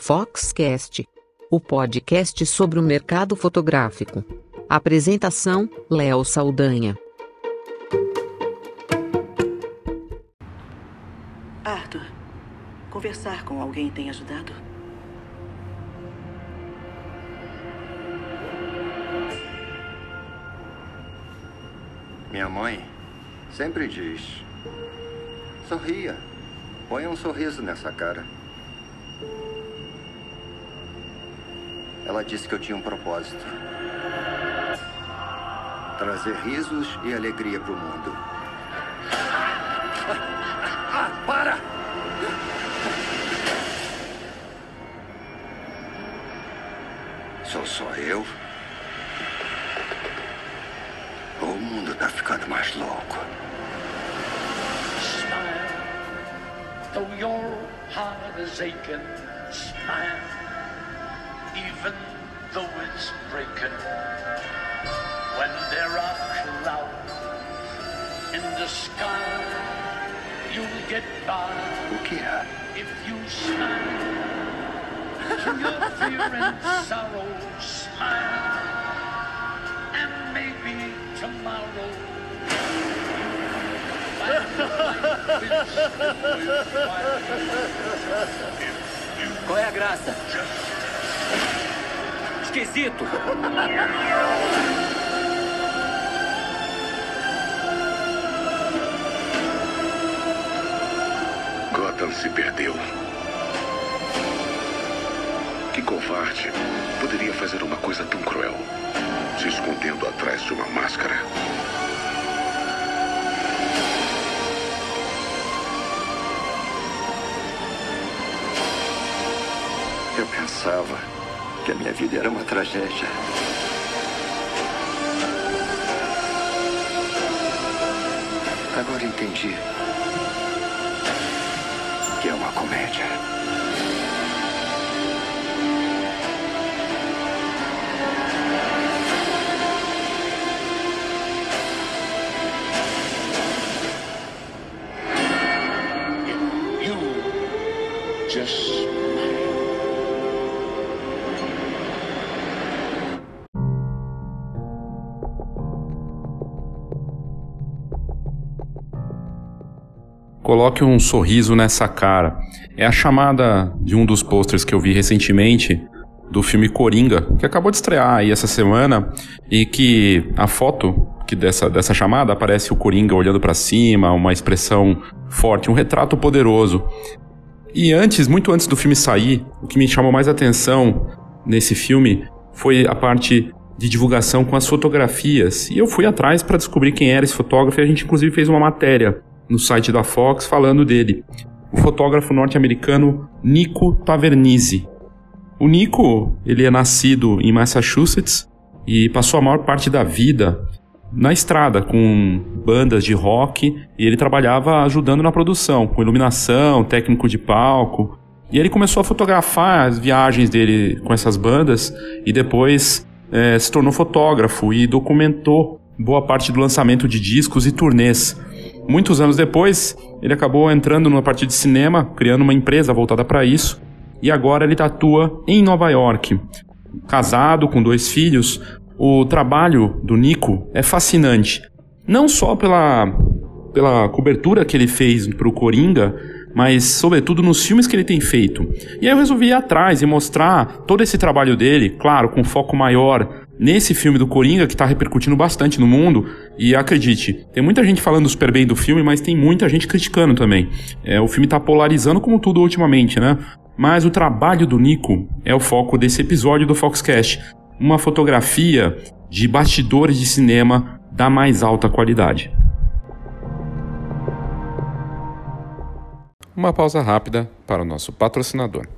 Foxcast, o podcast sobre o mercado fotográfico. Apresentação: Léo Saldanha. Arthur, conversar com alguém tem ajudado? Minha mãe sempre diz: sorria, ponha um sorriso nessa cara. Ela disse que eu tinha um propósito: trazer risos e alegria para o mundo. Ah, para! Sou só eu? O mundo tá ficando mais louco. Smile, though your heart is aching. Smile, even though it's breaking. When there are clouds in the sky, you'll get by O que if you smile. To your fear and sorrow, smile, and maybe tomorrow. Qual é a graça? Esquisito. Gotham se perdeu. Que covarde poderia fazer uma coisa tão cruel, se escondendo atrás de uma máscara. Pensava que a minha vida era uma tragédia. Agora entendi que é uma comédia. Coloque um sorriso nessa cara. É a chamada de um dos posters que eu vi recentemente do filme Coringa, que acabou de estrear aí essa semana e que a foto que dessa, dessa chamada aparece o Coringa olhando para cima, uma expressão forte, um retrato poderoso. E antes, muito antes do filme sair, o que me chamou mais atenção nesse filme foi a parte de divulgação com as fotografias. E eu fui atrás para descobrir quem era esse fotógrafo e a gente inclusive fez uma matéria no site da Fox falando dele. O fotógrafo norte-americano Nico Tavernise. O Nico, ele é nascido em Massachusetts e passou a maior parte da vida na estrada com bandas de rock e ele trabalhava ajudando na produção, com iluminação, técnico de palco. E ele começou a fotografar as viagens dele com essas bandas e depois eh, se tornou fotógrafo e documentou boa parte do lançamento de discos e turnês. Muitos anos depois, ele acabou entrando numa parte de cinema, criando uma empresa voltada para isso, e agora ele atua em Nova York. Casado com dois filhos, o trabalho do Nico é fascinante. Não só pela, pela cobertura que ele fez para o Coringa, mas sobretudo nos filmes que ele tem feito. E aí eu resolvi ir atrás e mostrar todo esse trabalho dele, claro, com foco maior nesse filme do Coringa, que está repercutindo bastante no mundo. E acredite, tem muita gente falando super bem do filme, mas tem muita gente criticando também. É, o filme está polarizando como tudo ultimamente, né? Mas o trabalho do Nico é o foco desse episódio do Foxcast. Uma fotografia de bastidores de cinema da mais alta qualidade. Uma pausa rápida para o nosso patrocinador.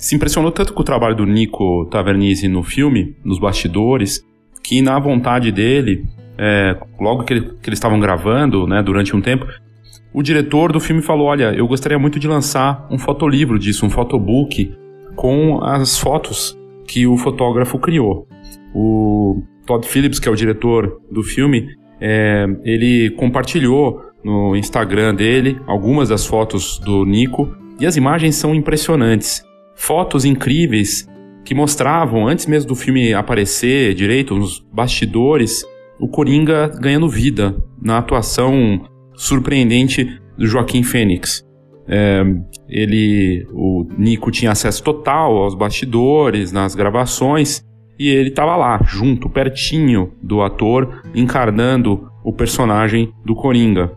se impressionou tanto com o trabalho do Nico Tavernise no filme, nos bastidores, que na vontade dele, é, logo que, ele, que eles estavam gravando, né, durante um tempo, o diretor do filme falou: Olha, eu gostaria muito de lançar um fotolivro disso, um fotobook com as fotos que o fotógrafo criou. O Todd Phillips, que é o diretor do filme, é, ele compartilhou no Instagram dele algumas das fotos do Nico e as imagens são impressionantes. Fotos incríveis que mostravam, antes mesmo do filme aparecer direito, nos bastidores, o Coringa ganhando vida na atuação surpreendente do Joaquim Fênix. É, ele, o Nico tinha acesso total aos bastidores, nas gravações, e ele estava lá, junto, pertinho do ator, encarnando o personagem do Coringa.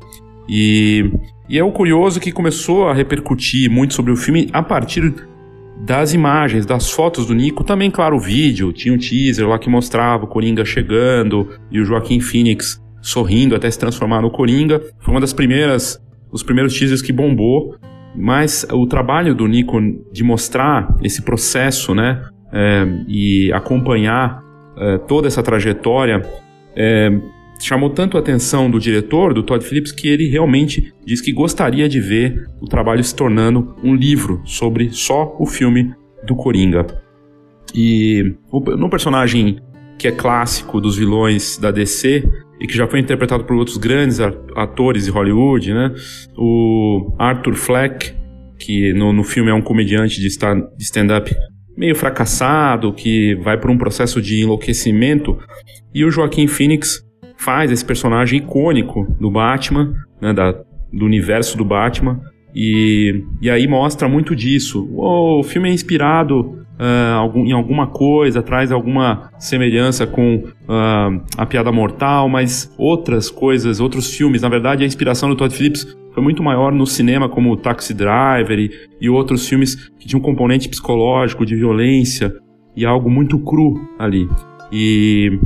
E, e é o curioso que começou a repercutir muito sobre o filme a partir das imagens, das fotos do Nico, também, claro, o vídeo, tinha um teaser lá que mostrava o Coringa chegando e o Joaquim Phoenix sorrindo até se transformar no Coringa. Foi uma das primeiras, os primeiros teasers que bombou, mas o trabalho do Nico de mostrar esse processo, né, é, e acompanhar é, toda essa trajetória, é, chamou tanto a atenção do diretor, do Todd Phillips, que ele realmente diz que gostaria de ver o trabalho se tornando um livro sobre só o filme do Coringa. E no personagem que é clássico dos vilões da DC e que já foi interpretado por outros grandes atores de Hollywood, né? O Arthur Fleck, que no, no filme é um comediante de stand-up meio fracassado, que vai por um processo de enlouquecimento, e o Joaquim Phoenix, faz esse personagem icônico do Batman, né, da, do universo do Batman, e, e aí mostra muito disso. Oh, o filme é inspirado uh, em alguma coisa, traz alguma semelhança com uh, A Piada Mortal, mas outras coisas, outros filmes. Na verdade, a inspiração do Todd Phillips foi muito maior no cinema, como o Taxi Driver e, e outros filmes que tinham um componente psicológico, de violência, e algo muito cru ali. E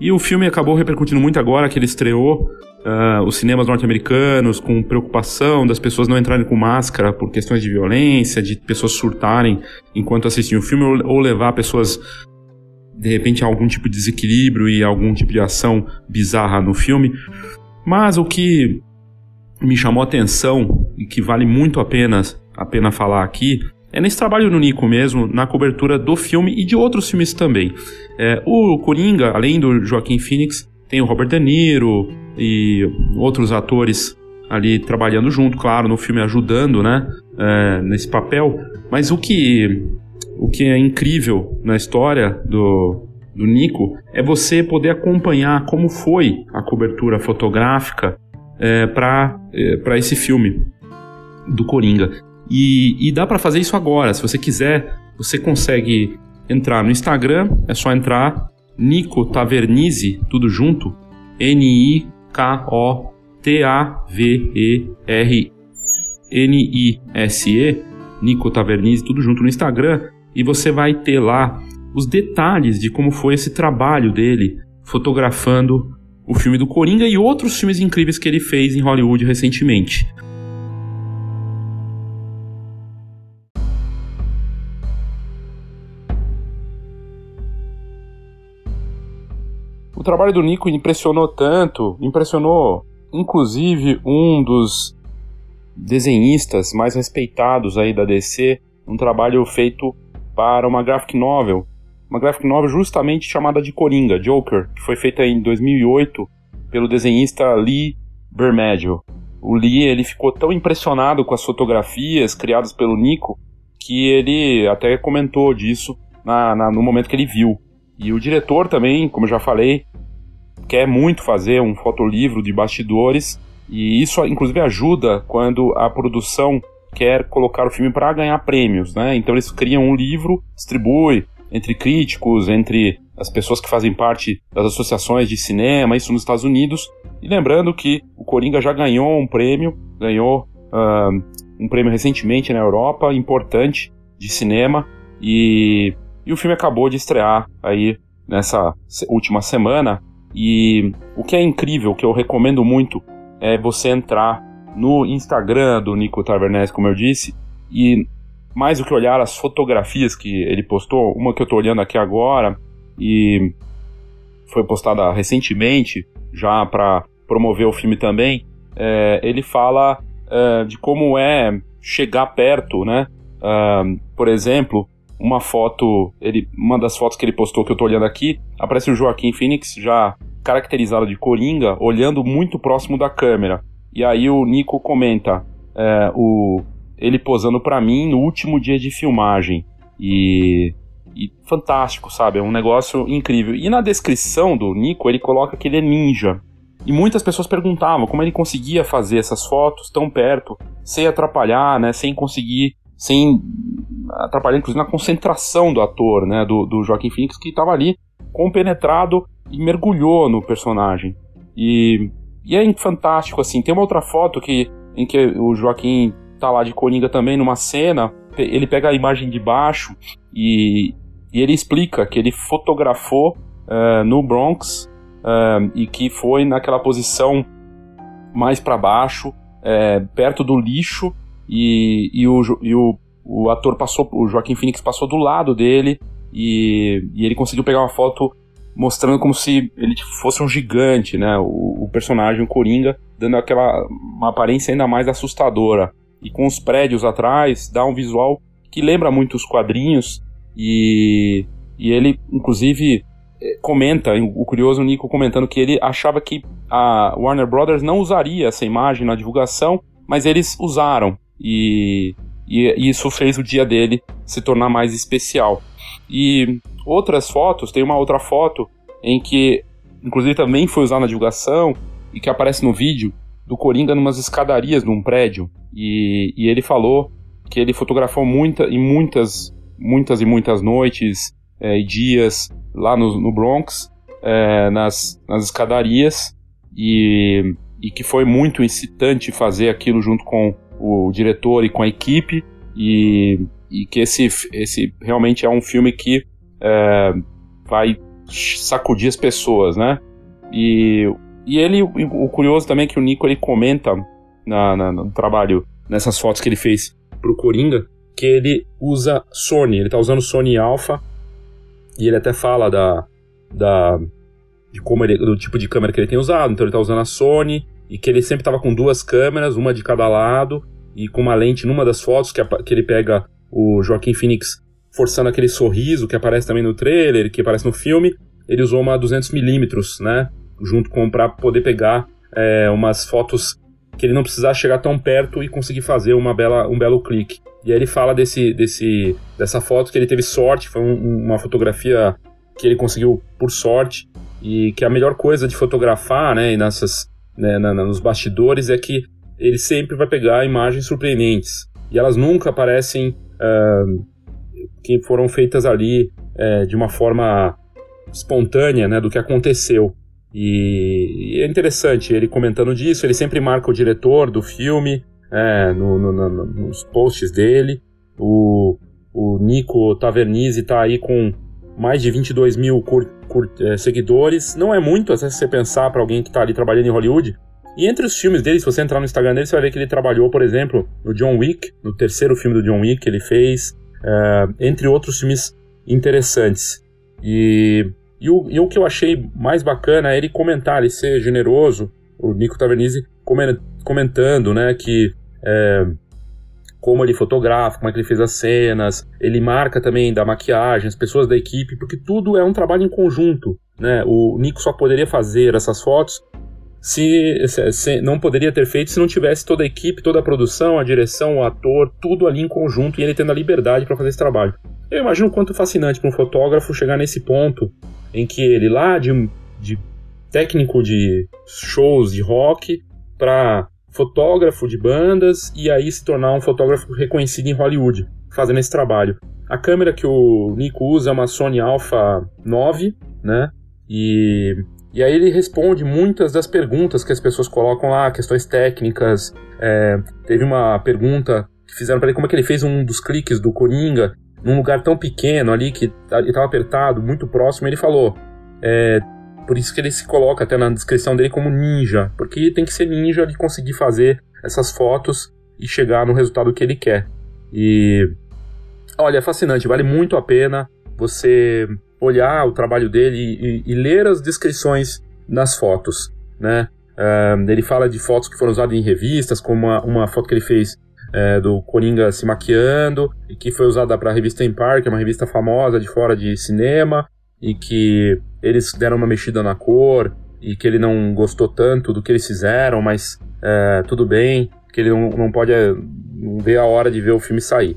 e o filme acabou repercutindo muito agora que ele estreou uh, os cinemas norte-americanos com preocupação das pessoas não entrarem com máscara por questões de violência, de pessoas surtarem enquanto assistiam o filme ou, ou levar pessoas de repente a algum tipo de desequilíbrio e algum tipo de ação bizarra no filme. Mas o que me chamou a atenção e que vale muito a pena, a pena falar aqui é nesse trabalho no Nico mesmo, na cobertura do filme e de outros filmes também. É, o Coringa, além do Joaquim Phoenix, tem o Robert De Niro e outros atores ali trabalhando junto, claro, no filme ajudando, né, é, nesse papel. Mas o que, o que é incrível na história do, do Nico é você poder acompanhar como foi a cobertura fotográfica é, para é, esse filme do Coringa. E, e dá para fazer isso agora. Se você quiser, você consegue entrar no Instagram, é só entrar Nico Tavernise, tudo junto, N-I-K-O-T-A-V-E-R-N-I-S-E, Nico Tavernise, tudo junto no Instagram, e você vai ter lá os detalhes de como foi esse trabalho dele fotografando o filme do Coringa e outros filmes incríveis que ele fez em Hollywood recentemente. O trabalho do Nico impressionou tanto, impressionou inclusive um dos desenhistas mais respeitados aí da DC, um trabalho feito para uma graphic novel, uma graphic novel justamente chamada de Coringa, Joker, que foi feita em 2008 pelo desenhista Lee Bermejo. O Lee ele ficou tão impressionado com as fotografias criadas pelo Nico que ele até comentou disso na, na, no momento que ele viu. E o diretor também, como eu já falei, quer muito fazer um fotolivro de bastidores e isso inclusive ajuda quando a produção quer colocar o filme para ganhar prêmios, né? Então eles criam um livro, distribui entre críticos, entre as pessoas que fazem parte das associações de cinema, isso nos Estados Unidos. E lembrando que o Coringa já ganhou um prêmio, ganhou uh, um prêmio recentemente na Europa, importante, de cinema, e, e o filme acabou de estrear aí nessa última semana. E o que é incrível, que eu recomendo muito, é você entrar no Instagram do Nico Tavernese, como eu disse, e mais do que olhar as fotografias que ele postou, uma que eu estou olhando aqui agora e foi postada recentemente, já para promover o filme também, é, ele fala é, de como é chegar perto, né? Uh, por exemplo, uma foto, ele, uma das fotos que ele postou que eu tô olhando aqui, aparece o Joaquim Phoenix já caracterizado de coringa, olhando muito próximo da câmera. E aí o Nico comenta é, o, ele posando para mim no último dia de filmagem. E, e fantástico, sabe? É um negócio incrível. E na descrição do Nico, ele coloca que ele é ninja. E muitas pessoas perguntavam como ele conseguia fazer essas fotos tão perto, sem atrapalhar, né? Sem conseguir sem atrapalhar inclusive na concentração do ator, né, do, do Joaquim Phoenix, que estava ali compenetrado e mergulhou no personagem. E, e é fantástico, assim. Tem uma outra foto que, em que o Joaquim tá lá de Coringa também, numa cena, ele pega a imagem de baixo e, e ele explica que ele fotografou uh, no Bronx uh, e que foi naquela posição mais para baixo, uh, perto do lixo, e, e, o, e o, o ator passou, o Joaquim Phoenix passou do lado dele e, e ele conseguiu pegar uma foto mostrando como se ele fosse um gigante, né? O, o, personagem, o Coringa, dando aquela uma aparência ainda mais assustadora. E com os prédios atrás, dá um visual que lembra muito os quadrinhos. E, e ele, inclusive, eh, comenta, o curioso Nico comentando que ele achava que a Warner Brothers não usaria essa imagem na divulgação, mas eles usaram e, e isso fez o dia dele se tornar mais especial. E outras fotos, tem uma outra foto em que, inclusive também foi usada na divulgação e que aparece no vídeo do Coringa numas escadarias num prédio. E, e ele falou que ele fotografou muita, e muitas, muitas e muitas noites é, e dias lá no, no Bronx, é, nas, nas escadarias, e, e que foi muito incitante fazer aquilo junto com o diretor e com a equipe, e, e que esse, esse realmente é um filme que é, vai sacudir as pessoas, né? E, e ele, o curioso também é que o Nico ele comenta na, na, no trabalho, nessas fotos que ele fez pro Coringa, que ele usa Sony, ele tá usando Sony Alpha, e ele até fala da, da de como ele, do tipo de câmera que ele tem usado, então ele tá usando a Sony, e que ele sempre estava com duas câmeras, uma de cada lado, e com uma lente numa das fotos que, que ele pega o Joaquim Phoenix forçando aquele sorriso que aparece também no trailer, que aparece no filme, ele usou uma 200mm, né, junto com para poder pegar é, umas fotos que ele não precisasse chegar tão perto e conseguir fazer uma bela, um belo clique. E aí ele fala desse, desse, dessa foto que ele teve sorte, foi um, uma fotografia que ele conseguiu por sorte, e que a melhor coisa de fotografar, né, nessas né, na, nos bastidores é que ele sempre vai pegar imagens surpreendentes. E elas nunca parecem uh, que foram feitas ali uh, de uma forma espontânea né, do que aconteceu. E, e, é interessante ele comentando disso. Ele sempre marca o diretor do filme é, no, no, no, nos posts dele. O, o Nico Tavernise está aí com mais de 22 mil cur, cur, é, seguidores. Não é muito, se você pensar para alguém que está ali trabalhando em Hollywood. E entre os filmes dele, se você entrar no Instagram dele, você vai ver que ele trabalhou, por exemplo, no John Wick, no terceiro filme do John Wick que ele fez, é, entre outros filmes interessantes. E, e, o, e o que eu achei mais bacana é ele comentar, ele ser generoso, o Nico Tavernise comentando, né, que é, como ele fotografa, como é que ele fez as cenas, ele marca também da maquiagem, as pessoas da equipe, porque tudo é um trabalho em conjunto, né? O Nico só poderia fazer essas fotos se, se, se, não poderia ter feito se não tivesse toda a equipe, toda a produção, a direção, o ator, tudo ali em conjunto e ele tendo a liberdade para fazer esse trabalho. Eu imagino quanto fascinante para um fotógrafo chegar nesse ponto em que ele lá de, de técnico de shows de rock para fotógrafo de bandas e aí se tornar um fotógrafo reconhecido em Hollywood, fazendo esse trabalho. A câmera que o Nico usa é uma Sony Alpha 9, né? E, e aí ele responde muitas das perguntas que as pessoas colocam lá, questões técnicas. É, teve uma pergunta que fizeram para ele como é que ele fez um dos cliques do Coringa num lugar tão pequeno ali que estava apertado, muito próximo. Ele falou, é, por isso que ele se coloca até na descrição dele como ninja, porque tem que ser ninja de conseguir fazer essas fotos e chegar no resultado que ele quer. E olha, é fascinante, vale muito a pena você olhar o trabalho dele e, e, e ler as descrições nas fotos, né? Uh, ele fala de fotos que foram usadas em revistas, como uma, uma foto que ele fez é, do Coringa se maquiando, e que foi usada para a revista Empire, que é uma revista famosa de fora de cinema, e que eles deram uma mexida na cor e que ele não gostou tanto do que eles fizeram, mas é, tudo bem, que ele não, não pode não ver a hora de ver o filme sair.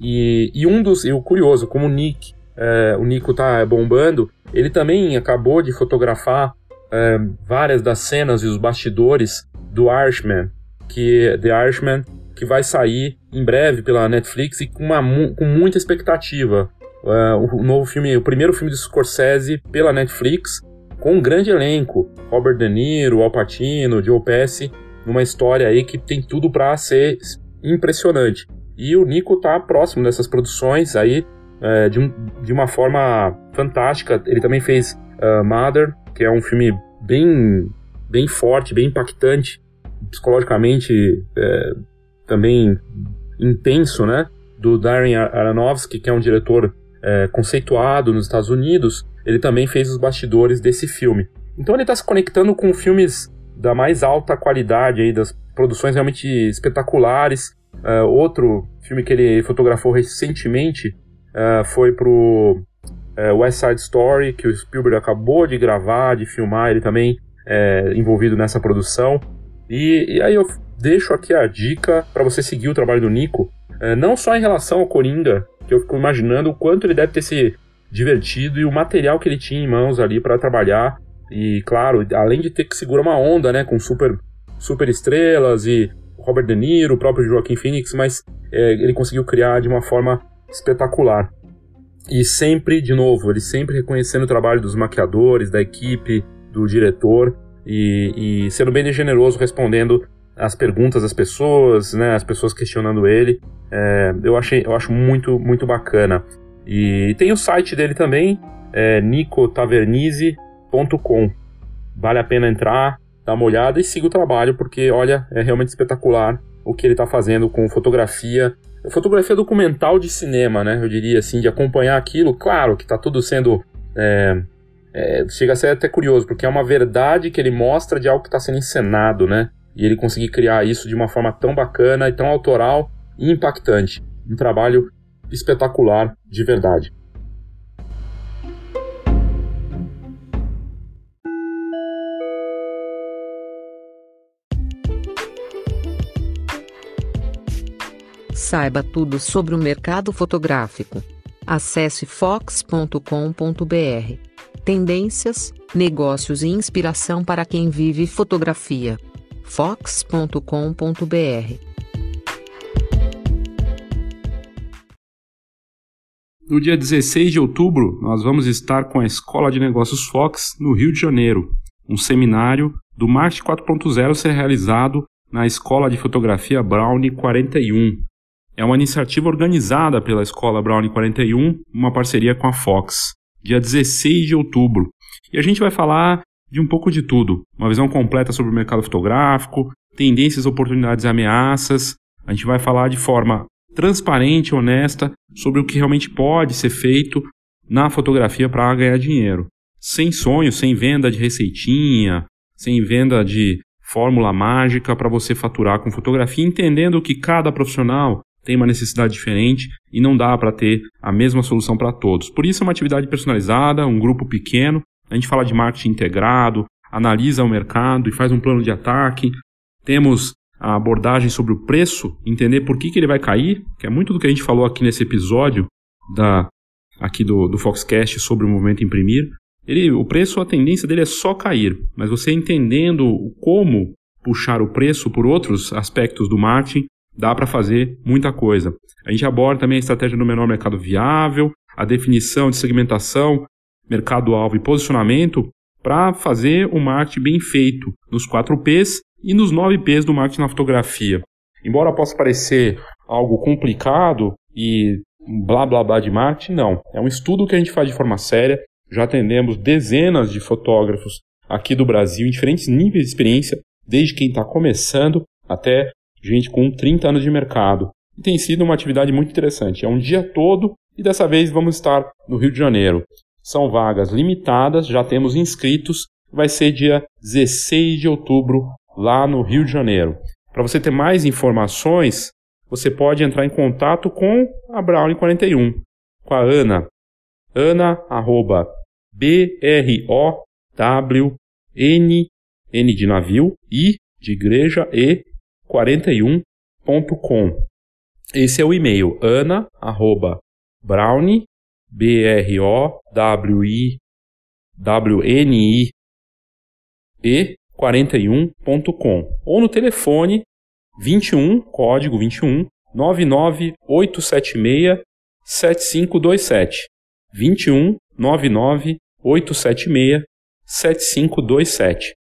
E, e um dos, e o curioso, como o Nick, é, o Nico tá bombando, ele também acabou de fotografar é, várias das cenas e os bastidores do Irishman, que The Irishman, que vai sair em breve pela Netflix e com, uma, com muita expectativa. Uh, o novo filme, o primeiro filme de Scorsese pela Netflix, com um grande elenco: Robert De Niro, Al Pacino, Joe Pesci, numa história aí que tem tudo para ser impressionante. E o Nico tá próximo dessas produções aí uh, de, um, de, uma forma fantástica. Ele também fez uh, Mother, que é um filme bem, bem forte, bem impactante, psicologicamente é, também intenso, né? Do Darren Aronofsky, que é um diretor é, conceituado nos Estados Unidos, ele também fez os bastidores desse filme. Então ele está se conectando com filmes da mais alta qualidade, aí, das produções realmente espetaculares. Uh, outro filme que ele fotografou recentemente uh, foi pro uh, West Side Story, que o Spielberg acabou de gravar, de filmar, ele também é envolvido nessa produção. E, e aí eu deixo aqui a dica para você seguir o trabalho do Nico, não só em relação ao Coringa, que eu fico imaginando o quanto ele deve ter se divertido e o material que ele tinha em mãos ali para trabalhar. E claro, além de ter que segurar uma onda, né, com super, super estrelas e Robert De Niro, o próprio Joaquim Phoenix, mas é, ele conseguiu criar de uma forma espetacular. E sempre, de novo, ele sempre reconhecendo o trabalho dos maquiadores, da equipe, do diretor e, e sendo bem generoso respondendo as perguntas das pessoas, né, as pessoas questionando ele. É, eu, achei, eu acho muito, muito bacana. E tem o site dele também, é nicotavernise.com. Vale a pena entrar, dar uma olhada e siga o trabalho, porque, olha, é realmente espetacular o que ele está fazendo com fotografia. Fotografia documental de cinema, né? Eu diria assim, de acompanhar aquilo. Claro que está tudo sendo. É, é, chega a ser até curioso, porque é uma verdade que ele mostra de algo que está sendo encenado, né? E ele conseguir criar isso de uma forma tão bacana e tão autoral e impactante. Um trabalho espetacular de verdade. Saiba tudo sobre o mercado fotográfico. Acesse fox.com.br. Tendências, negócios e inspiração para quem vive fotografia. fox.com.br No dia 16 de outubro, nós vamos estar com a Escola de Negócios Fox no Rio de Janeiro, um seminário do Marketing 4.0 ser realizado na Escola de Fotografia Brownie 41. É uma iniciativa organizada pela Escola Brownie 41, uma parceria com a Fox, dia 16 de outubro. E a gente vai falar de um pouco de tudo, uma visão completa sobre o mercado fotográfico, tendências, oportunidades e ameaças. A gente vai falar de forma transparente e honesta sobre o que realmente pode ser feito na fotografia para ganhar dinheiro. Sem sonho, sem venda de receitinha, sem venda de fórmula mágica para você faturar com fotografia, entendendo que cada profissional tem uma necessidade diferente e não dá para ter a mesma solução para todos. Por isso é uma atividade personalizada, um grupo pequeno. A gente fala de marketing integrado, analisa o mercado e faz um plano de ataque. Temos a abordagem sobre o preço, entender por que, que ele vai cair, que é muito do que a gente falou aqui nesse episódio da aqui do, do Foxcast sobre o movimento imprimir. ele, o preço, a tendência dele é só cair, mas você entendendo como puxar o preço por outros aspectos do marketing, dá para fazer muita coisa. A gente aborda também a estratégia do menor mercado viável, a definição de segmentação, mercado-alvo e posicionamento para fazer o marketing bem feito nos 4 Ps e nos 9 Ps do marketing na fotografia. Embora possa parecer algo complicado e blá blá blá de marketing, não. É um estudo que a gente faz de forma séria. Já atendemos dezenas de fotógrafos aqui do Brasil em diferentes níveis de experiência, desde quem está começando até gente com 30 anos de mercado. E tem sido uma atividade muito interessante. É um dia todo e dessa vez vamos estar no Rio de Janeiro. São vagas limitadas, já temos inscritos. Vai ser dia 16 de outubro lá no Rio de Janeiro. Para você ter mais informações, você pode entrar em contato com a Brownie 41, com a Ana. Ana, arroba, B-R-O-W-N, N de navio, I de igreja, E, 41.com. Esse é o e-mail, ana, arroba, brownie, B-R-O-W-I, W-N-I, E, 41.com ou no telefone 21, código 21 99876 7527 21 99876 7527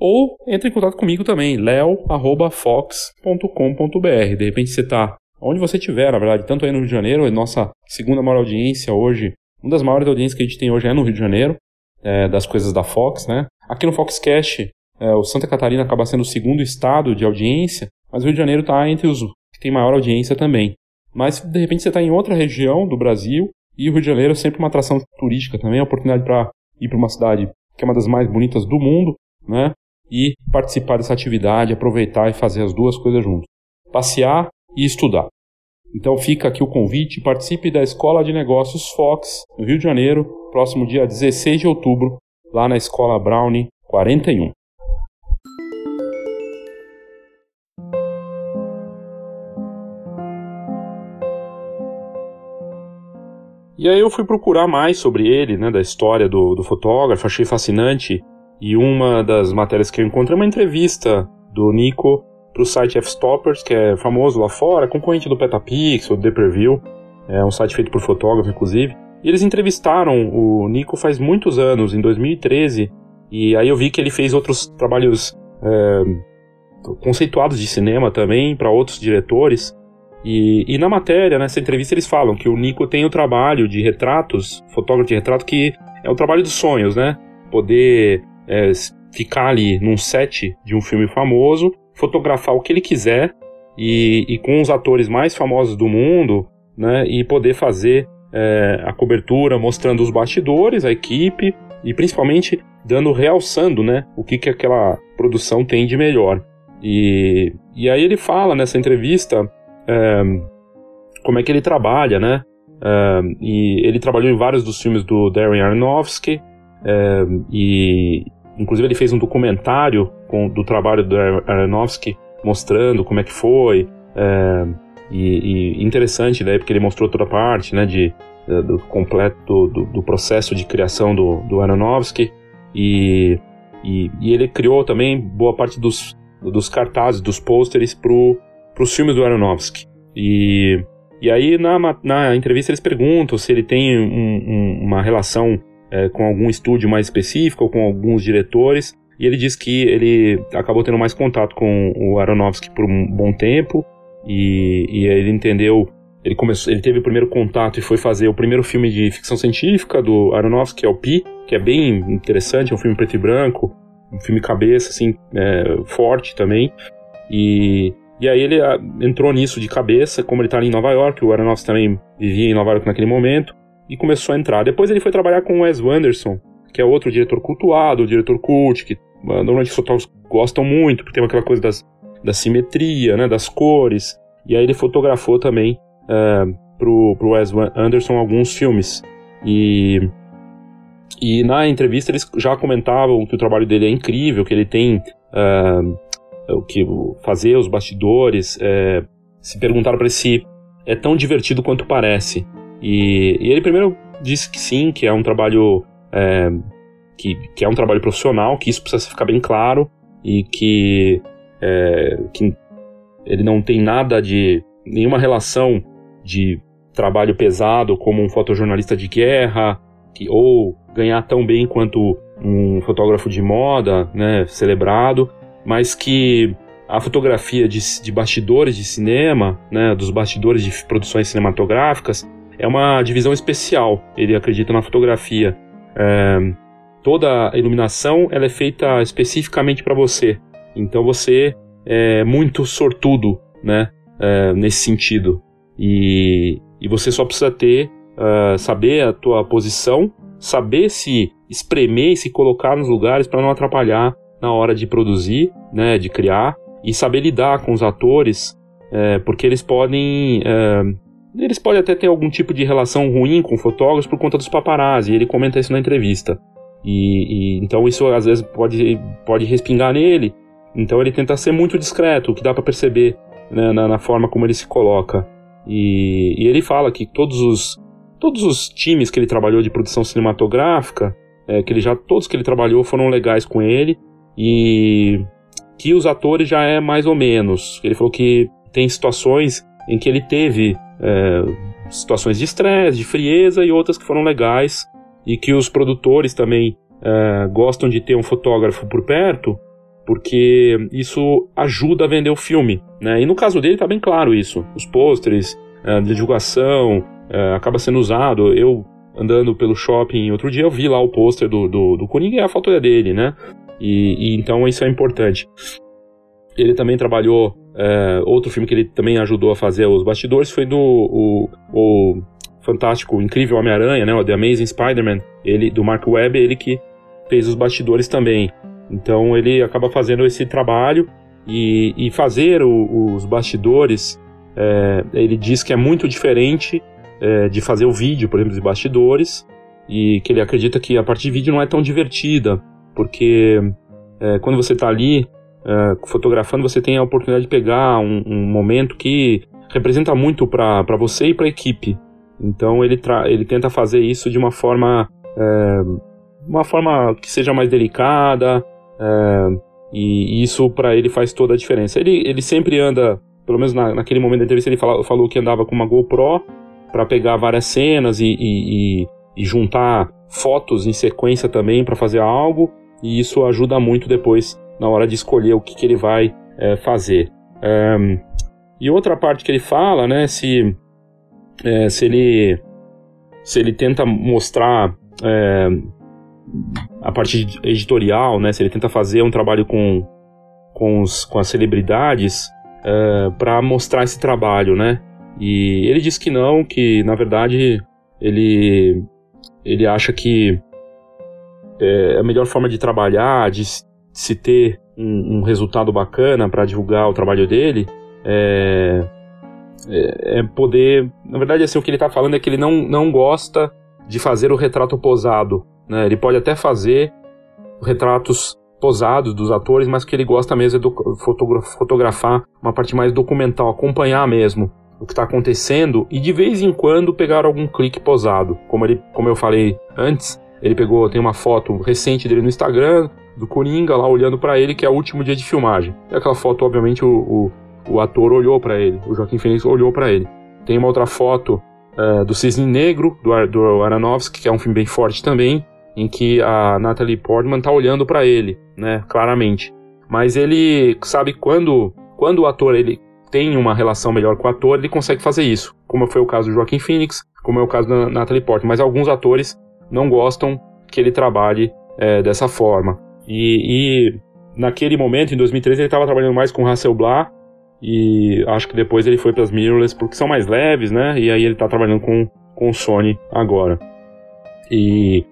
ou entre em contato comigo também, leo@fox.com.br. De repente você está onde você estiver, na verdade, tanto aí no Rio de Janeiro, é nossa segunda maior audiência hoje, uma das maiores audiências que a gente tem hoje é no Rio de Janeiro, é, das coisas da Fox, né? Aqui no Foxcast é, o Santa Catarina acaba sendo o segundo estado de audiência, mas o Rio de Janeiro está entre os que tem maior audiência também. Mas de repente você está em outra região do Brasil e o Rio de Janeiro é sempre uma atração turística também, é uma oportunidade para ir para uma cidade que é uma das mais bonitas do mundo, né? E participar dessa atividade, aproveitar e fazer as duas coisas juntos. Passear e estudar. Então fica aqui o convite, participe da Escola de Negócios Fox, no Rio de Janeiro, próximo dia 16 de outubro, lá na Escola Brownie 41. E aí eu fui procurar mais sobre ele, né, da história do, do fotógrafo, achei fascinante. E uma das matérias que eu encontrei é uma entrevista do Nico para o site F-Stoppers, que é famoso lá fora, concorrente do Petapixel, do The Preview, é um site feito por fotógrafos, inclusive. E eles entrevistaram o Nico faz muitos anos, em 2013, e aí eu vi que ele fez outros trabalhos é, conceituados de cinema também, para outros diretores. E, e, na matéria, nessa entrevista, eles falam que o Nico tem o trabalho de retratos, fotógrafo de retrato, que é o trabalho dos sonhos, né? Poder é, ficar ali num set de um filme famoso, fotografar o que ele quiser e, e com os atores mais famosos do mundo, né? E poder fazer é, a cobertura mostrando os bastidores, a equipe e principalmente dando, realçando, né? O que, que aquela produção tem de melhor. E, e aí ele fala nessa entrevista é, como é que ele trabalha, né? É, e ele trabalhou em vários dos filmes do Darren Aronofsky é, e inclusive ele fez um documentário com, do trabalho do Aronofsky mostrando como é que foi é, e, e, interessante né porque ele mostrou toda a parte né de do completo do, do processo de criação do, do Aronofsky e, e, e, ele criou também boa parte dos, dos cartazes, dos pôsteres para para os filmes do Aronofsky. E, e aí na, na entrevista eles perguntam se ele tem um, um, uma relação é, com algum estúdio mais específico ou com alguns diretores. E ele diz que ele acabou tendo mais contato com o Aronofsky por um bom tempo e, e ele entendeu ele começou, ele teve o primeiro contato e foi fazer o primeiro filme de ficção científica do Aronofsky, que é o Pi, que é bem interessante, é um filme preto e branco, um filme cabeça, assim, é, forte também. E, e aí ele ah, entrou nisso de cabeça, como ele está ali em Nova York, o Aronofsky também vivia em Nova York naquele momento, e começou a entrar. Depois ele foi trabalhar com o Wes Anderson, que é outro diretor cultuado, diretor cult, que ah, normalmente os fotógrafos gostam muito, porque tem aquela coisa das, da simetria, né, das cores. E aí ele fotografou também uh, pro, pro Wes Anderson alguns filmes. E, e na entrevista eles já comentavam que o trabalho dele é incrível, que ele tem uh, o que fazer os bastidores, é, se perguntaram para se é tão divertido quanto parece. E, e, ele primeiro disse que sim, que é um trabalho é, que, que é um trabalho profissional, que isso precisa ficar bem claro e que, é, que ele não tem nada de nenhuma relação de trabalho pesado como um fotojornalista de guerra que, ou ganhar tão bem quanto um fotógrafo de moda, né, celebrado, mas que a fotografia de, de bastidores de cinema, né, dos bastidores de produções cinematográficas, é uma divisão especial. Ele acredita na fotografia. É, toda a iluminação ela é feita especificamente para você. Então você é muito sortudo, né, é, nesse sentido. E, e você só precisa ter, uh, saber a tua posição, saber se espremer e se colocar nos lugares para não atrapalhar na hora de produzir, né, de criar e saber lidar com os atores, é, porque eles podem é, eles podem até ter algum tipo de relação ruim com fotógrafos por conta dos paparazzi. Ele comenta isso na entrevista. E, e, então isso às vezes pode pode respingar nele. Então ele tenta ser muito discreto, o que dá para perceber né, na, na, forma como ele se coloca. E, e, ele fala que todos os todos os times que ele trabalhou de produção cinematográfica, é, que ele já todos que ele trabalhou foram legais com ele e que os atores já é mais ou menos. Ele falou que tem situações em que ele teve é, situações de estresse, de frieza e outras que foram legais e que os produtores também é, gostam de ter um fotógrafo por perto porque isso ajuda a vender o filme, né? E no caso dele tá bem claro isso. Os pôsteres, é, divulgação, é, acaba sendo usado. Eu andando pelo shopping outro dia eu vi lá o pôster do, do, do Coringa e a foto é dele, né? E, e então isso é importante. Ele também trabalhou. É, outro filme que ele também ajudou a fazer os bastidores foi do o, o fantástico, incrível Homem-Aranha, né? O The Amazing Spider-Man, ele do Mark Webb, ele que fez os bastidores também. Então ele acaba fazendo esse trabalho e, e fazer o, os bastidores. É, ele diz que é muito diferente é, de fazer o vídeo, por exemplo, de bastidores, e que ele acredita que a parte de vídeo não é tão divertida, porque é, quando você está ali é, fotografando, você tem a oportunidade de pegar um, um momento que representa muito para você e para a equipe. Então ele, ele tenta fazer isso de uma forma é, uma forma que seja mais delicada é, e isso para ele faz toda a diferença. Ele, ele sempre anda, pelo menos na, naquele momento da entrevista ele fala, falou que andava com uma GoPro para pegar várias cenas e, e, e, e juntar fotos em sequência também para fazer algo e isso ajuda muito depois na hora de escolher o que, que ele vai é, fazer. E outra parte que ele fala, né, se, é, se ele se ele tenta mostrar é, a parte editorial, né, se ele tenta fazer um trabalho com, com, os, com as celebridades é, para mostrar esse trabalho, né? E ele diz que não, que na verdade ele ele acha que é a melhor forma de trabalhar, de se ter um, um resultado bacana para divulgar o trabalho dele, é, é, é, poder. Na verdade, assim, o que ele está falando é que ele não, não gosta de fazer o retrato posado. Né? Ele pode até fazer retratos posados dos atores, mas que ele gosta mesmo é do fotografar uma parte mais documental, acompanhar mesmo o que está acontecendo e de vez em quando pegar algum clique posado. Como, ele, como eu falei antes, ele pegou, tem uma foto recente dele no Instagram, do Coringa lá olhando para ele, que é o último dia de filmagem. E aquela foto, obviamente, o, o, o ator olhou para ele, o Joaquim Phoenix olhou para ele. Tem uma outra foto uh, do Cisne Negro, do, do Aronofsky, que é um filme bem forte também, em que a Natalie Portman tá olhando para ele, né, claramente. Mas ele sabe quando, quando o ator ele tem uma relação melhor com o ator, ele consegue fazer isso. Como foi o caso do Joaquim Phoenix, como é o caso da Natalie Portman. Mas alguns atores não gostam que ele trabalhe é, dessa forma. E, e, naquele momento, em 2013, ele estava trabalhando mais com Hasselblad e acho que depois ele foi para as mirrorless porque são mais leves, né? E aí ele está trabalhando com com Sony agora. E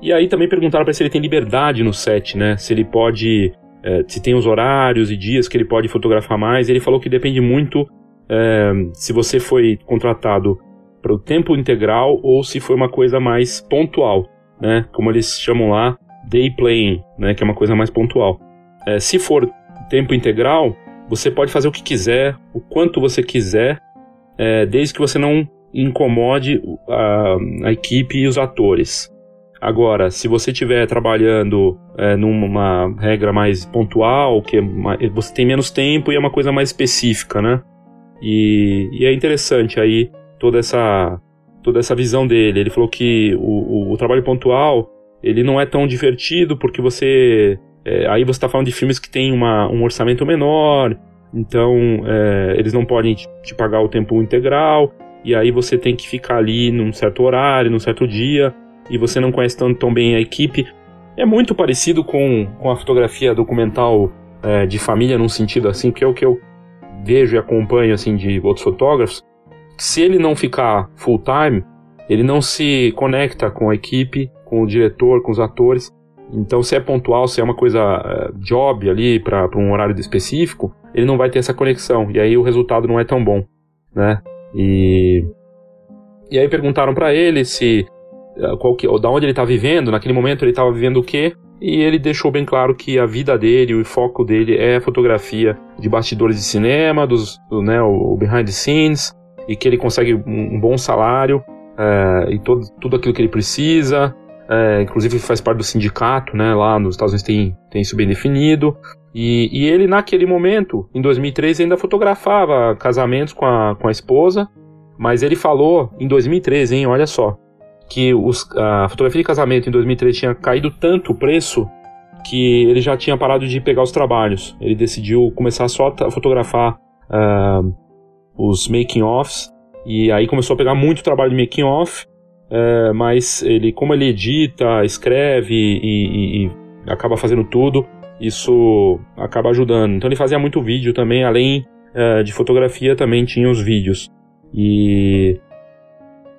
e aí também perguntaram para se ele tem liberdade no set, né? Se ele pode é, se tem os horários e dias que ele pode fotografar mais. Ele falou que depende muito é, se você foi contratado para o tempo integral ou se foi uma coisa mais pontual, né? Como eles chamam lá, day playing, né? Que é uma coisa mais pontual. É, se for tempo integral, você pode fazer o que quiser, o quanto você quiser, é, desde que você não incomode a, a equipe e os atores. Agora, se você estiver trabalhando é, numa regra mais pontual, que é você tem menos tempo e é uma coisa mais específica, né? E, e, é interessante aí toda essa toda essa visão dele. Ele falou que o, o, o trabalho pontual ele não é tão divertido porque você é, aí você está falando de filmes que têm uma, um orçamento menor, então é, eles não podem te, te pagar o tempo integral e aí você tem que ficar ali num certo horário, num certo dia e você não conhece tão, tão bem a equipe. É muito parecido com, com a fotografia documental é, de família num sentido assim, que é o que eu vejo e acompanho assim de outros fotógrafos. Se ele não ficar full time, ele não se conecta com a equipe, com o diretor, com os atores. Então, se é pontual, se é uma coisa uh, job ali para um horário específico, ele não vai ter essa conexão e aí o resultado não é tão bom, né? E e aí perguntaram para ele se uh, qual que, da onde ele está vivendo. Naquele momento ele estava vivendo o quê? E ele deixou bem claro que a vida dele, o foco dele é fotografia de bastidores de cinema, dos, do, né, o behind the scenes, e que ele consegue um, um bom salário uh, e todo, tudo aquilo que ele precisa, é, inclusive faz parte do sindicato, né? Lá nos Estados Unidos tem, tem isso bem definido. E, e ele, naquele momento, em 2013, ainda fotografava casamentos com a, com a esposa. Mas ele falou, em 2013, hein? Olha só. Que os, a fotografia de casamento em 2013 tinha caído tanto o preço que ele já tinha parado de pegar os trabalhos. Ele decidiu começar só a fotografar uh, os making-offs. E aí começou a pegar muito trabalho de making-off é, mas ele, como ele edita, escreve e, e, e, acaba fazendo tudo, isso acaba ajudando. Então ele fazia muito vídeo também, além é, de fotografia, também tinha os vídeos. E,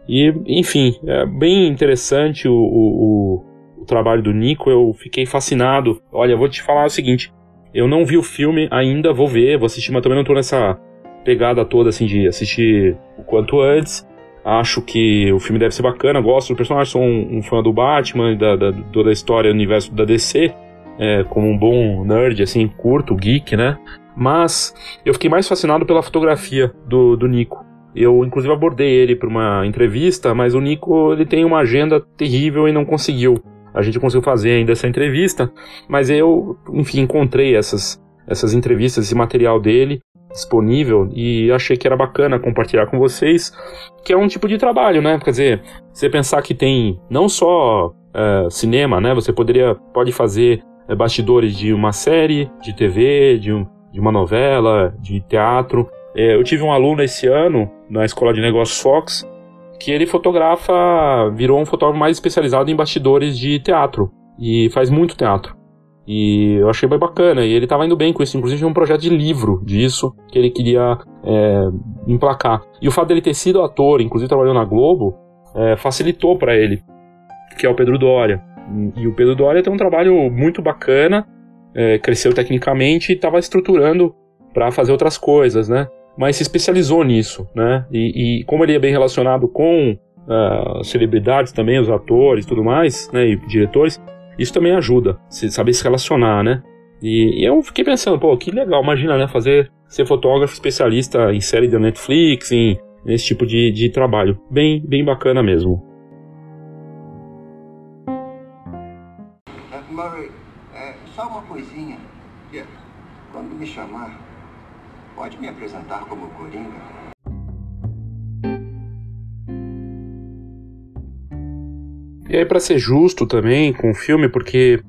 e enfim, é bem interessante o, o, o trabalho do Nico, eu fiquei fascinado. Olha, vou te falar o seguinte, eu não vi o filme ainda, vou ver, vou assistir, mas também não tô nessa pegada toda assim de assistir o quanto antes. Acho que o filme deve ser bacana, gosto do personagem, sou um, um fã do Batman da, da, toda a história do universo da DC, é, como um bom nerd, assim, curto, geek, né? Mas eu fiquei mais fascinado pela fotografia do, do Nico. Eu, inclusive, abordei ele para uma entrevista, mas o Nico ele tem uma agenda terrível e não conseguiu. A gente conseguiu fazer ainda essa entrevista, mas eu, enfim, encontrei essas, essas entrevistas, esse material dele, disponível e achei que era bacana compartilhar com vocês, que é um tipo de trabalho, né? Quer dizer, você pensar que tem não só é, cinema, né? Você poderia pode fazer é, bastidores de uma série de TV, de, um, de uma novela, de teatro. É, eu tive um aluno esse ano na escola de negócios Fox que ele fotografa, virou um fotógrafo mais especializado em bastidores de teatro e faz muito teatro. E eu achei bem bacana, e ele estava indo bem com isso. Inclusive, tinha um projeto de livro disso que ele queria é, emplacar. E o fato dele ter sido ator, inclusive trabalhou na Globo, é, facilitou para ele, que é o Pedro Doria. E o Pedro Doria tem um trabalho muito bacana, é, cresceu tecnicamente e estava estruturando para fazer outras coisas, né? Mas se especializou nisso, né? E, e como ele é bem relacionado com uh, celebridades também, os atores tudo mais, né? E diretores, isso também ajuda, saber se relacionar, né? E, e, eu fiquei pensando, pô, que legal, imagina, né? Fazer, ser fotógrafo especialista em série da Netflix, em nesse tipo de, de trabalho. Bem, bem bacana mesmo. Uh, Murray, é, só uma coisinha. Quando me chamar, pode me apresentar como Coringa? E aí, para ser justo também com o filme, porque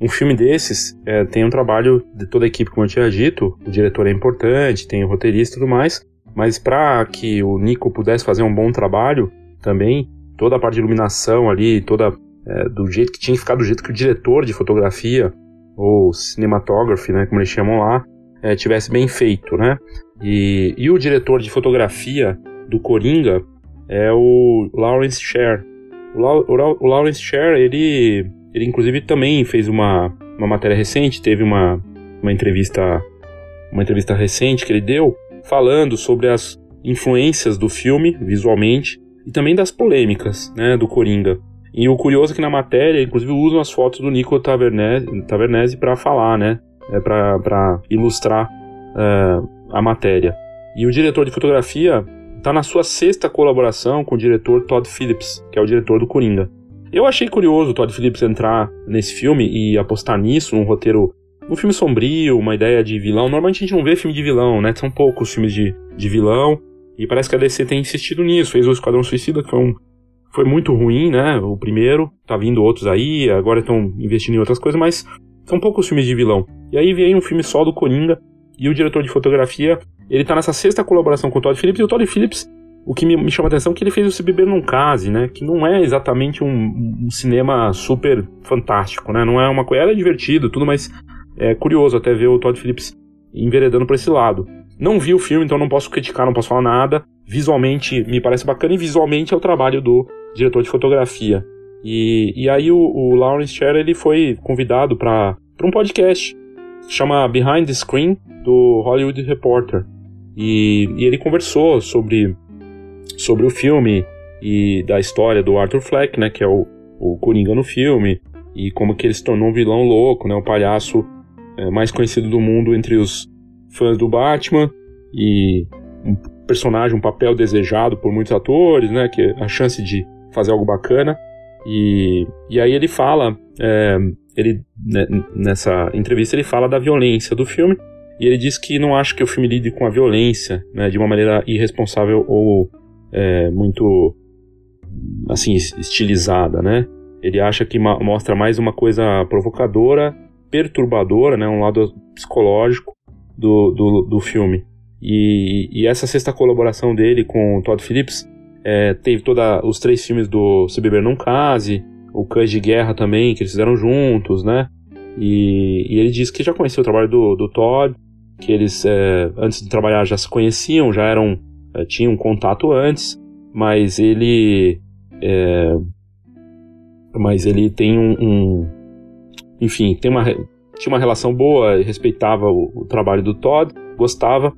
um filme desses é, tem um trabalho de toda a equipe, como eu tinha dito, o diretor é importante, tem o roteirista e tudo mais, mas para que o Nico pudesse fazer um bom trabalho também, toda a parte de iluminação ali, toda é, do jeito que tinha que ficar do jeito que o diretor de fotografia ou cinematography, né, como eles chamam lá, é, tivesse bem feito, né? E, e o diretor de fotografia do Coringa é o Lawrence Sher, o, Lawrence Sher, ele, ele inclusive também fez uma, uma matéria recente, teve uma, uma entrevista uma entrevista recente que ele deu falando sobre as influências do filme visualmente e também das polêmicas, né, do Coringa. E o curioso é que na matéria, inclusive, usam as fotos do Nico Tavernese, Tavernese para falar, né, é para ilustrar uh, a matéria. E o diretor de fotografia está na sua sexta colaboração com o diretor Todd Phillips, que é o diretor do Coringa. Eu achei curioso o Todd Phillips entrar nesse filme e apostar nisso, um roteiro. Um filme sombrio, uma ideia de vilão. Normalmente a gente não vê filme de vilão, né? São poucos filmes de, de vilão. E parece que a DC tem insistido nisso. Fez o Esquadrão Suicida, que foi um. Foi muito ruim, né? O primeiro. Tá vindo outros aí, agora estão investindo em outras coisas, mas são poucos filmes de vilão. E aí vem um filme só do Coringa. E o diretor de fotografia, ele tá nessa sexta colaboração com o Todd Phillips. E o Todd Phillips o que me, me chama a atenção é que ele fez o Se Beber Num Case, né? Que não é exatamente um, um cinema super fantástico, né? Não é uma coisa... Era divertido, tudo, mas é curioso até ver o Todd Phillips enveredando para esse lado. Não vi o filme, então não posso criticar, não posso falar nada. Visualmente me parece bacana e visualmente é o trabalho do diretor de fotografia. E, e aí o, o Lawrence Sher ele foi convidado para um podcast chama Behind the Screen do Hollywood Reporter. E, e ele conversou sobre sobre o filme e da história do Arthur Fleck, né, que é o, o Coringa no filme, e como que ele se tornou um vilão louco, né, um palhaço é, mais conhecido do mundo entre os fãs do Batman e um personagem, um papel desejado por muitos atores, né, que é a chance de fazer algo bacana. E, e aí ele fala, é, ele né, nessa entrevista ele fala da violência do filme e ele diz que não acha que o filme lide com a violência, né, de uma maneira irresponsável ou é, muito assim estilizada, né? Ele acha que mostra mais uma coisa provocadora, perturbadora, né? Um lado psicológico do, do, do filme. E, e, essa sexta colaboração dele com Todd Phillips é, teve toda os três filmes do Se Beber Não Case, o Cães de Guerra também, que eles fizeram juntos, né? E, e ele disse que já conhecia o trabalho do, do Todd, que eles, é, antes de trabalhar, já se conheciam, já eram é, tinha um contato antes, mas ele. É, mas ele tem um, um, Enfim, tem uma, tinha uma relação boa, respeitava o, o trabalho do Todd, gostava,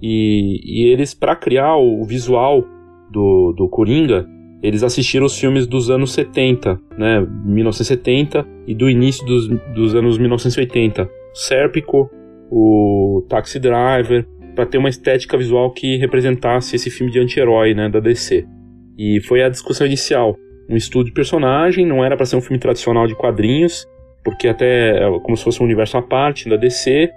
e, e eles, para criar o, o visual do, do Coringa, eles assistiram os filmes dos anos 70, né, 1970 e do início dos, dos anos 1980. Sérpico, o Taxi Driver, para ter uma estética visual que representasse esse filme de anti-herói, né, da DC. E foi a discussão inicial. Um estudo de personagem, não era para ser um filme tradicional de quadrinhos, porque até é como se fosse um universo à parte da DC,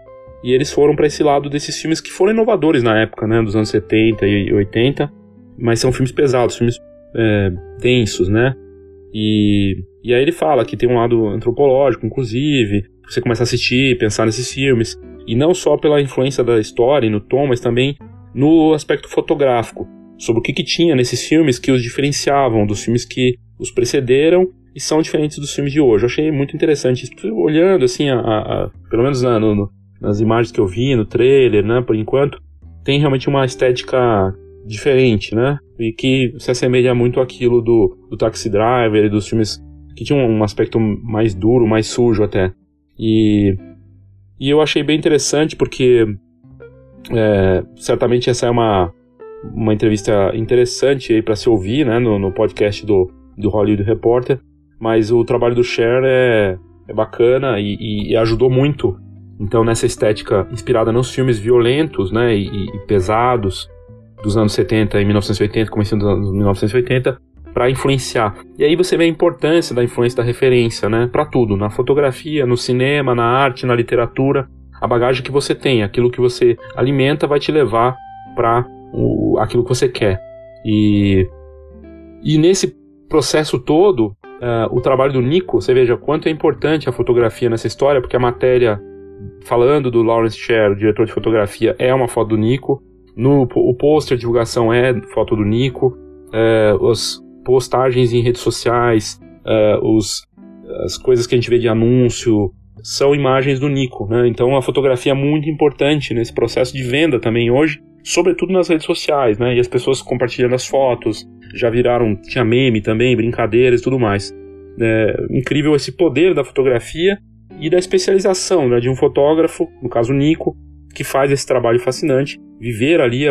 e eles foram para esse lado desses filmes que foram inovadores na época, né, dos anos 70 e 80, mas são filmes pesados, filmes é, densos, né? E, e aí ele fala que tem um lado antropológico, inclusive, você começa a assistir, pensar nesses filmes, e não só pela influência da história e no tom, mas também no aspecto fotográfico, sobre o que, que tinha nesses filmes que os diferenciavam dos filmes que os precederam e são diferentes dos filmes de hoje. Eu achei muito interessante, olhando assim, a, a, pelo menos na, no, nas imagens que eu vi, no trailer, né, por enquanto, tem realmente uma estética diferente, né, e que se assemelha muito àquilo do, do Taxi Driver e dos filmes que tinham um aspecto mais duro, mais sujo até. E e eu achei bem interessante porque é, certamente essa é uma, uma entrevista interessante para se ouvir né, no, no, podcast do, do Hollywood Reporter, mas o trabalho do Cher é, é bacana e, e, e, ajudou muito. Então, nessa estética inspirada nos filmes violentos né, e, e pesados dos anos 70 e 1980, começando dos anos 1980, para influenciar. E aí você vê a importância da influência da referência, né? Para tudo, na fotografia, no cinema, na arte, na literatura, a bagagem que você tem, aquilo que você alimenta vai te levar para aquilo que você quer. E e nesse processo todo, uh, o trabalho do Nico, você veja quanto é importante a fotografia nessa história, porque a matéria falando do Lawrence Sher, diretor de fotografia, é uma foto do Nico. No, o pôster de divulgação é foto do Nico. Uh, os, postagens em redes sociais, uh, os, as coisas que a gente vê de anúncio, são imagens do Nico, né? Então a fotografia é muito importante nesse processo de venda também hoje, sobretudo nas redes sociais, né? E as pessoas compartilhando as fotos, já viraram, tinha meme também, brincadeiras e tudo mais. É incrível esse poder da fotografia e da especialização né, de um fotógrafo, no caso Nico, que faz esse trabalho fascinante, viver ali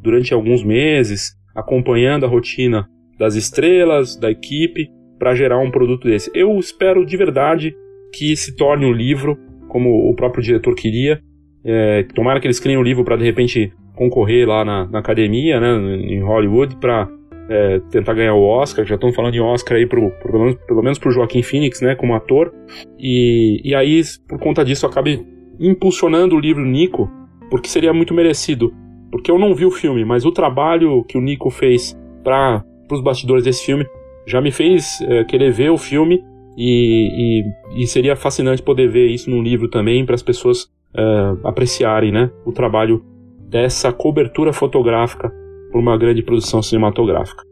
durante alguns meses, acompanhando a rotina das estrelas, da equipe, para gerar um produto desse. Eu espero de verdade que se torne um livro, como o próprio diretor queria. É, tomara que eles criem um livro para de repente concorrer lá na, na, academia, né, em Hollywood, para é, tentar ganhar o Oscar, já estão falando em Oscar aí pro, pro, pelo, menos, pelo menos pro Joaquim Phoenix, né, como ator, e, e aí, por conta disso, acabe impulsionando o livro Nico, porque seria muito merecido, porque eu não vi o filme, mas o trabalho que o Nico fez para os bastidores desse filme já me fez é, querer ver o filme e, e, e, seria fascinante poder ver isso num livro também para as pessoas é, apreciarem né, o trabalho dessa cobertura fotográfica por uma grande produção cinematográfica.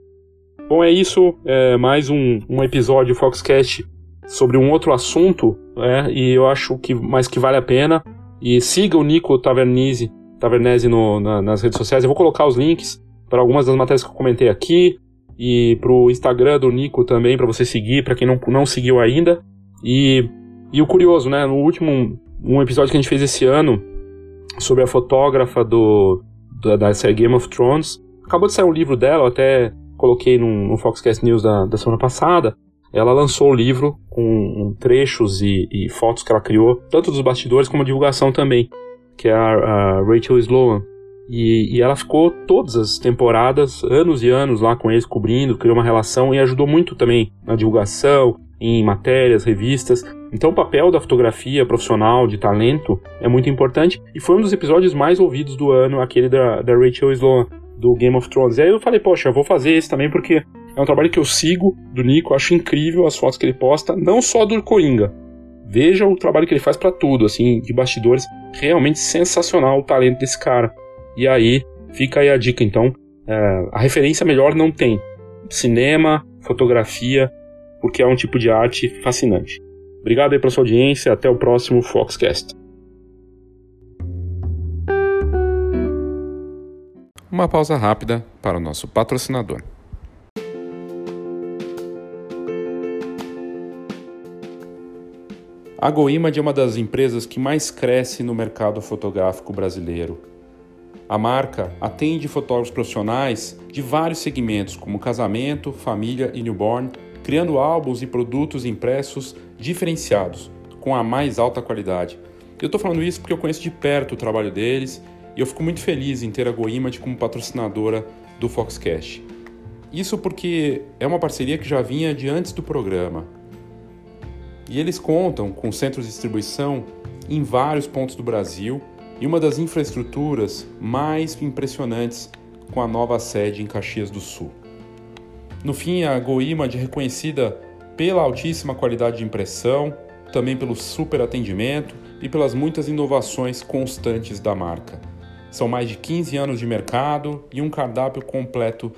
Bom, é isso. É mais um, um episódio Foxcast sobre um outro assunto, é, e eu acho que mais que vale a pena. E siga o Nico Tavernese, Tavernese no, na, nas redes sociais. Eu vou colocar os links para algumas das matérias que eu comentei aqui e para o Instagram do Nico também para você seguir, para quem não, não seguiu ainda. E, e o curioso, né? No último um episódio que a gente fez esse ano sobre a fotógrafa do, da, da série Game of Thrones, Acabou de sair um livro dela, eu até coloquei no, no Foxcast News da, da semana passada. Ela lançou o livro com trechos e, e, fotos que ela criou, tanto dos bastidores como a divulgação também, que é a, a Rachel Sloan. E, e, ela ficou todas as temporadas, anos e anos lá com eles, cobrindo, criou uma relação e ajudou muito também na divulgação, em matérias, revistas. Então o papel da fotografia profissional, de talento, é muito importante. E foi um dos episódios mais ouvidos do ano, aquele da, da Rachel Sloan do Game of Thrones. E aí eu falei, poxa, eu vou fazer esse também porque é um trabalho que eu sigo do Nico, acho incrível as fotos que ele posta, não só do Coringa. Veja o trabalho que ele faz para tudo, assim, de bastidores, realmente sensacional o talento desse cara. E aí, fica aí a dica então, é, a referência melhor não tem. Cinema, fotografia, porque é um tipo de arte fascinante. Obrigado aí pela sua audiência, até o próximo Foxcast. Uma pausa rápida para o nosso patrocinador. A GoImage é uma das empresas que mais cresce no mercado fotográfico brasileiro. A marca atende fotógrafos profissionais de vários segmentos, como casamento, família e newborn, criando álbuns e produtos impressos diferenciados, com a mais alta qualidade. Eu estou falando isso porque eu conheço de perto o trabalho deles e eu fico muito feliz em ter a GoImage como patrocinadora do Foxcast. Isso porque é uma parceria que já vinha de antes do programa. E eles contam com centros de distribuição em vários pontos do Brasil e uma das infraestruturas mais impressionantes com a nova sede em Caxias do Sul. No fim, a GoImage é reconhecida pela altíssima qualidade de impressão, também pelo super atendimento e pelas muitas inovações constantes da marca. São mais de 15 anos de mercado e um cardápio completo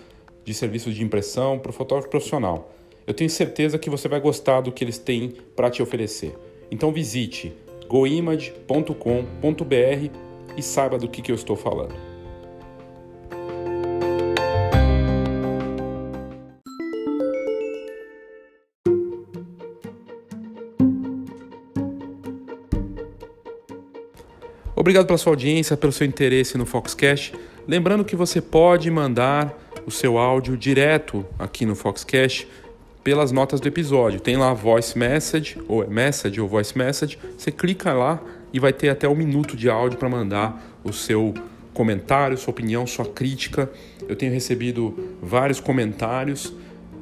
de serviços de impressão para o fotógrafo profissional. Eu tenho certeza que você vai gostar do que eles têm para te oferecer. Então visite goimage.com.br e saiba do que, que eu estou falando. Obrigado pela sua audiência, pelo seu interesse no Foxcast. Lembrando que você pode mandar o seu áudio direto aqui no Foxcast pelas notas do episódio. Tem lá voice message, ou é message ou voice message. Você clica lá e vai ter até um minuto de áudio para mandar o seu comentário, sua opinião, sua crítica. Eu tenho recebido vários comentários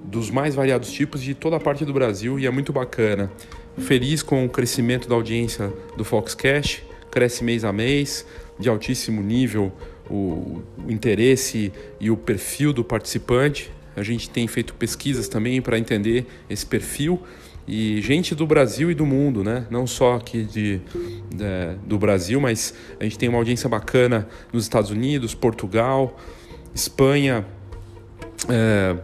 dos mais variados tipos de toda a parte do Brasil e é muito bacana. Feliz com o crescimento da audiência do Foxcast cresce mês a mês, de altíssimo nível o, o interesse e o perfil do participante. A gente tem feito pesquisas também para entender esse perfil e gente do Brasil e do mundo, né? Não só aqui de, de, do Brasil, mas a gente tem uma audiência bacana nos Estados Unidos, Portugal, Espanha, é,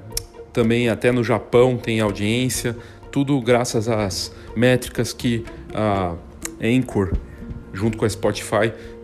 também até no Japão tem audiência. Tudo graças às métricas que a Anchor junto com a Spotify,